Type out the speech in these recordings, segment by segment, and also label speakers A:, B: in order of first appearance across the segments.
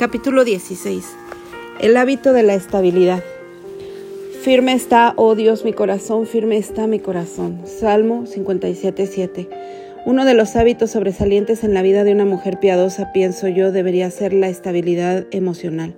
A: Capítulo 16. El hábito de la estabilidad. Firme está, oh Dios, mi corazón, firme está mi corazón. Salmo 57.7. Uno de los hábitos sobresalientes en la vida de una mujer piadosa, pienso yo, debería ser la estabilidad emocional.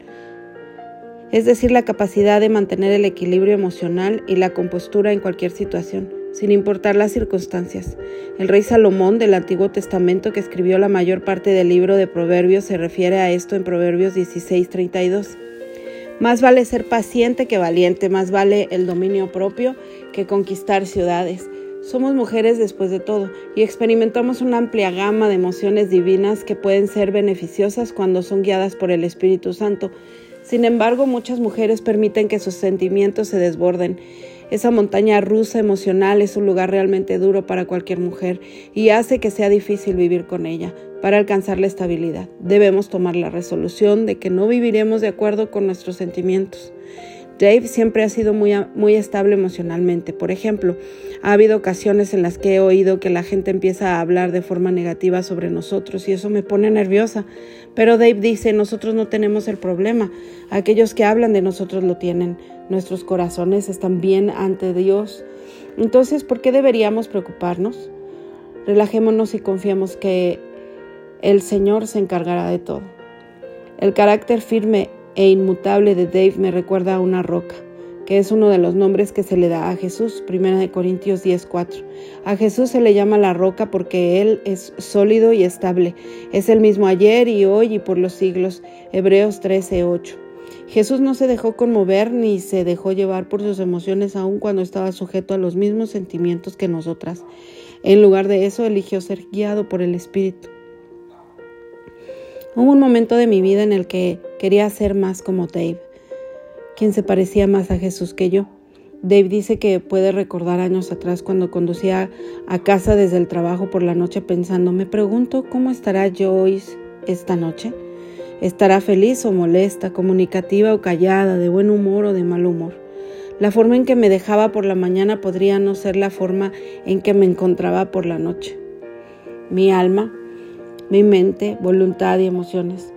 A: Es decir, la capacidad de mantener el equilibrio emocional y la compostura en cualquier situación sin importar las circunstancias. El rey Salomón del Antiguo Testamento, que escribió la mayor parte del libro de Proverbios, se refiere a esto en Proverbios 16:32. Más vale ser paciente que valiente, más vale el dominio propio que conquistar ciudades. Somos mujeres después de todo y experimentamos una amplia gama de emociones divinas que pueden ser beneficiosas cuando son guiadas por el Espíritu Santo. Sin embargo, muchas mujeres permiten que sus sentimientos se desborden esa montaña rusa emocional es un lugar realmente duro para cualquier mujer y hace que sea difícil vivir con ella. Para alcanzar la estabilidad, debemos tomar la resolución de que no viviremos de acuerdo con nuestros sentimientos. Dave siempre ha sido muy, muy estable emocionalmente. Por ejemplo, ha habido ocasiones en las que he oído que la gente empieza a hablar de forma negativa sobre nosotros y eso me pone nerviosa. Pero Dave dice, nosotros no tenemos el problema. Aquellos que hablan de nosotros lo tienen. Nuestros corazones están bien ante Dios. Entonces, ¿por qué deberíamos preocuparnos? Relajémonos y confiemos que el Señor se encargará de todo. El carácter firme e inmutable de Dave me recuerda a una roca, que es uno de los nombres que se le da a Jesús, 1 Corintios 10:4. A Jesús se le llama la roca porque Él es sólido y estable, es el mismo ayer y hoy y por los siglos, Hebreos 13:8. Jesús no se dejó conmover ni se dejó llevar por sus emociones aun cuando estaba sujeto a los mismos sentimientos que nosotras. En lugar de eso, eligió ser guiado por el Espíritu. Hubo un momento de mi vida en el que quería ser más como Dave, quien se parecía más a Jesús que yo. Dave dice que puede recordar años atrás cuando conducía a casa desde el trabajo por la noche pensando, me pregunto cómo estará Joyce esta noche. ¿Estará feliz o molesta, comunicativa o callada, de buen humor o de mal humor? La forma en que me dejaba por la mañana podría no ser la forma en que me encontraba por la noche. Mi alma mi mente, voluntad y emociones.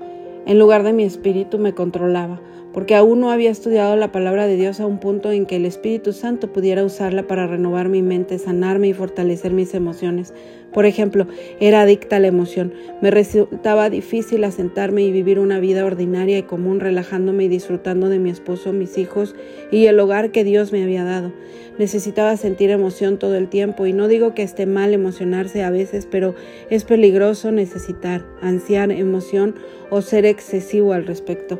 A: En lugar de mi espíritu me controlaba, porque aún no había estudiado la palabra de Dios a un punto en que el Espíritu Santo pudiera usarla para renovar mi mente, sanarme y fortalecer mis emociones. Por ejemplo, era adicta a la emoción. Me resultaba difícil asentarme y vivir una vida ordinaria y común, relajándome y disfrutando de mi esposo, mis hijos y el hogar que Dios me había dado. Necesitaba sentir emoción todo el tiempo y no digo que esté mal emocionarse a veces, pero es peligroso necesitar, ansiar emoción o ser excesivo al respecto.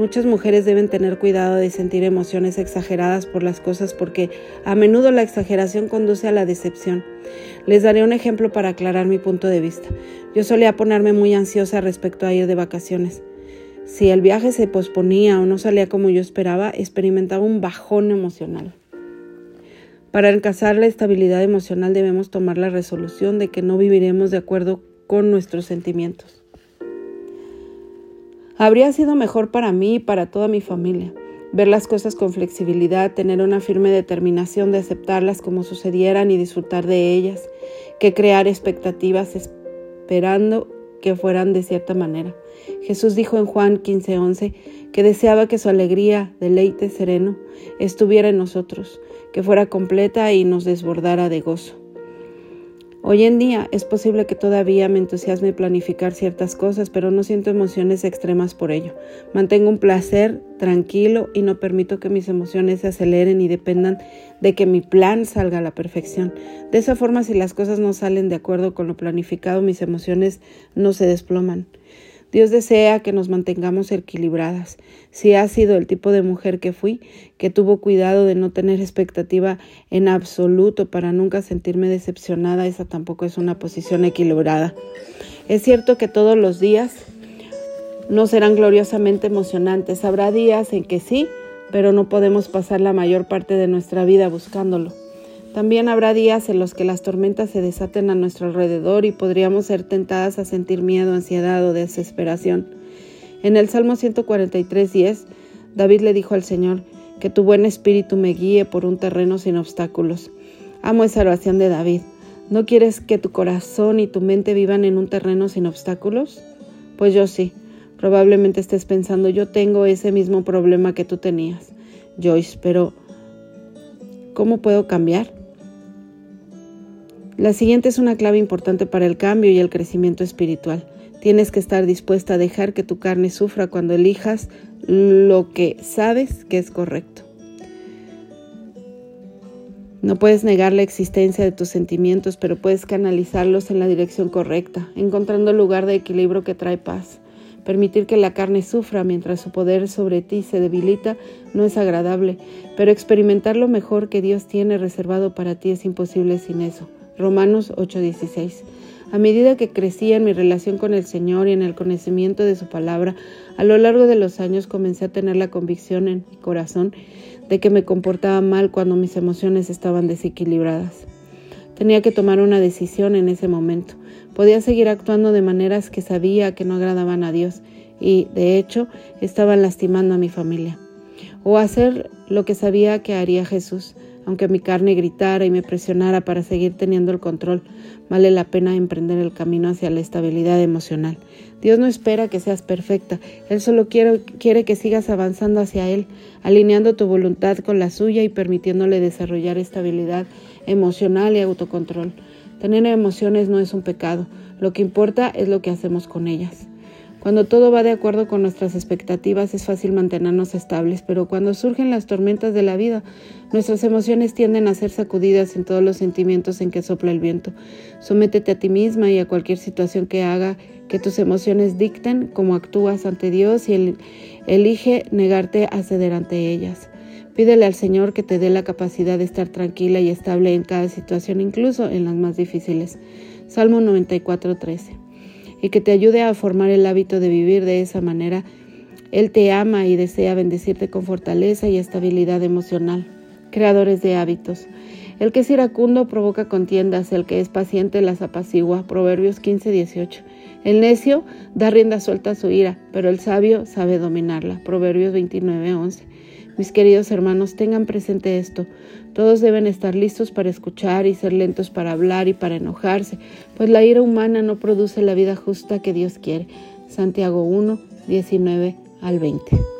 A: Muchas mujeres deben tener cuidado de sentir emociones exageradas por las cosas porque a menudo la exageración conduce a la decepción. Les daré un ejemplo para aclarar mi punto de vista. Yo solía ponerme muy ansiosa respecto a ir de vacaciones. Si el viaje se posponía o no salía como yo esperaba, experimentaba un bajón emocional. Para alcanzar la estabilidad emocional debemos tomar la resolución de que no viviremos de acuerdo con nuestros sentimientos. Habría sido mejor para mí y para toda mi familia ver las cosas con flexibilidad, tener una firme determinación de aceptarlas como sucedieran y disfrutar de ellas, que crear expectativas esperando que fueran de cierta manera. Jesús dijo en Juan 15:11 que deseaba que su alegría, deleite sereno, estuviera en nosotros, que fuera completa y nos desbordara de gozo. Hoy en día es posible que todavía me entusiasme planificar ciertas cosas, pero no siento emociones extremas por ello. Mantengo un placer tranquilo y no permito que mis emociones se aceleren y dependan de que mi plan salga a la perfección. De esa forma, si las cosas no salen de acuerdo con lo planificado, mis emociones no se desploman. Dios desea que nos mantengamos equilibradas. Si ha sido el tipo de mujer que fui, que tuvo cuidado de no tener expectativa en absoluto para nunca sentirme decepcionada, esa tampoco es una posición equilibrada. Es cierto que todos los días no serán gloriosamente emocionantes. Habrá días en que sí, pero no podemos pasar la mayor parte de nuestra vida buscándolo. También habrá días en los que las tormentas se desaten a nuestro alrededor y podríamos ser tentadas a sentir miedo, ansiedad o desesperación. En el Salmo 143, David le dijo al Señor, que tu buen espíritu me guíe por un terreno sin obstáculos. Amo esa oración de David. ¿No quieres que tu corazón y tu mente vivan en un terreno sin obstáculos? Pues yo sí Probablemente estés pensando, yo tengo ese mismo problema que tú tenías, Joyce, pero ¿cómo puedo cambiar? La siguiente es una clave importante para el cambio y el crecimiento espiritual. Tienes que estar dispuesta a dejar que tu carne sufra cuando elijas lo que sabes que es correcto. No puedes negar la existencia de tus sentimientos, pero puedes canalizarlos en la dirección correcta, encontrando el lugar de equilibrio que trae paz. Permitir que la carne sufra mientras su poder sobre ti se debilita no es agradable, pero experimentar lo mejor que Dios tiene reservado para ti es imposible sin eso. Romanos 8:16. A medida que crecía en mi relación con el Señor y en el conocimiento de su palabra, a lo largo de los años comencé a tener la convicción en mi corazón de que me comportaba mal cuando mis emociones estaban desequilibradas. Tenía que tomar una decisión en ese momento. Podía seguir actuando de maneras que sabía que no agradaban a Dios y, de hecho, estaban lastimando a mi familia. O hacer lo que sabía que haría Jesús, aunque mi carne gritara y me presionara para seguir teniendo el control, vale la pena emprender el camino hacia la estabilidad emocional. Dios no espera que seas perfecta, Él solo quiere, que sigas avanzando hacia Él, alineando tu voluntad con la suya y permitiéndole desarrollar estabilidad emocional y autocontrol. Tener emociones no es un pecado, lo que importa es lo que hacemos con ellas. Cuando todo va de acuerdo con nuestras expectativas es fácil mantenernos estables, pero cuando surgen las tormentas de la vida, nuestras emociones tienden a ser sacudidas en todos los sentimientos en que sopla el viento. Sométete a ti misma y a cualquier situación que haga que tus emociones dicten cómo actúas ante Dios y elige negarte a ceder ante ellas. Pídele al Señor que te dé la capacidad de estar tranquila y estable en cada situación, incluso en las más difíciles. Salmo 94:13 y que te ayude a formar el hábito de vivir de esa manera. Él te ama y desea bendecirte con fortaleza y estabilidad emocional. Creadores de hábitos. El que es iracundo provoca contiendas, el que es paciente las apacigua. Proverbios 15, 18. El necio da rienda suelta a su ira, pero el sabio sabe dominarla. Proverbios 29, 11. Mis queridos hermanos, tengan presente esto. Todos deben estar listos para escuchar y ser lentos para hablar y para enojarse, pues la ira humana no produce la vida justa que Dios quiere. Santiago 1, 19 al 20.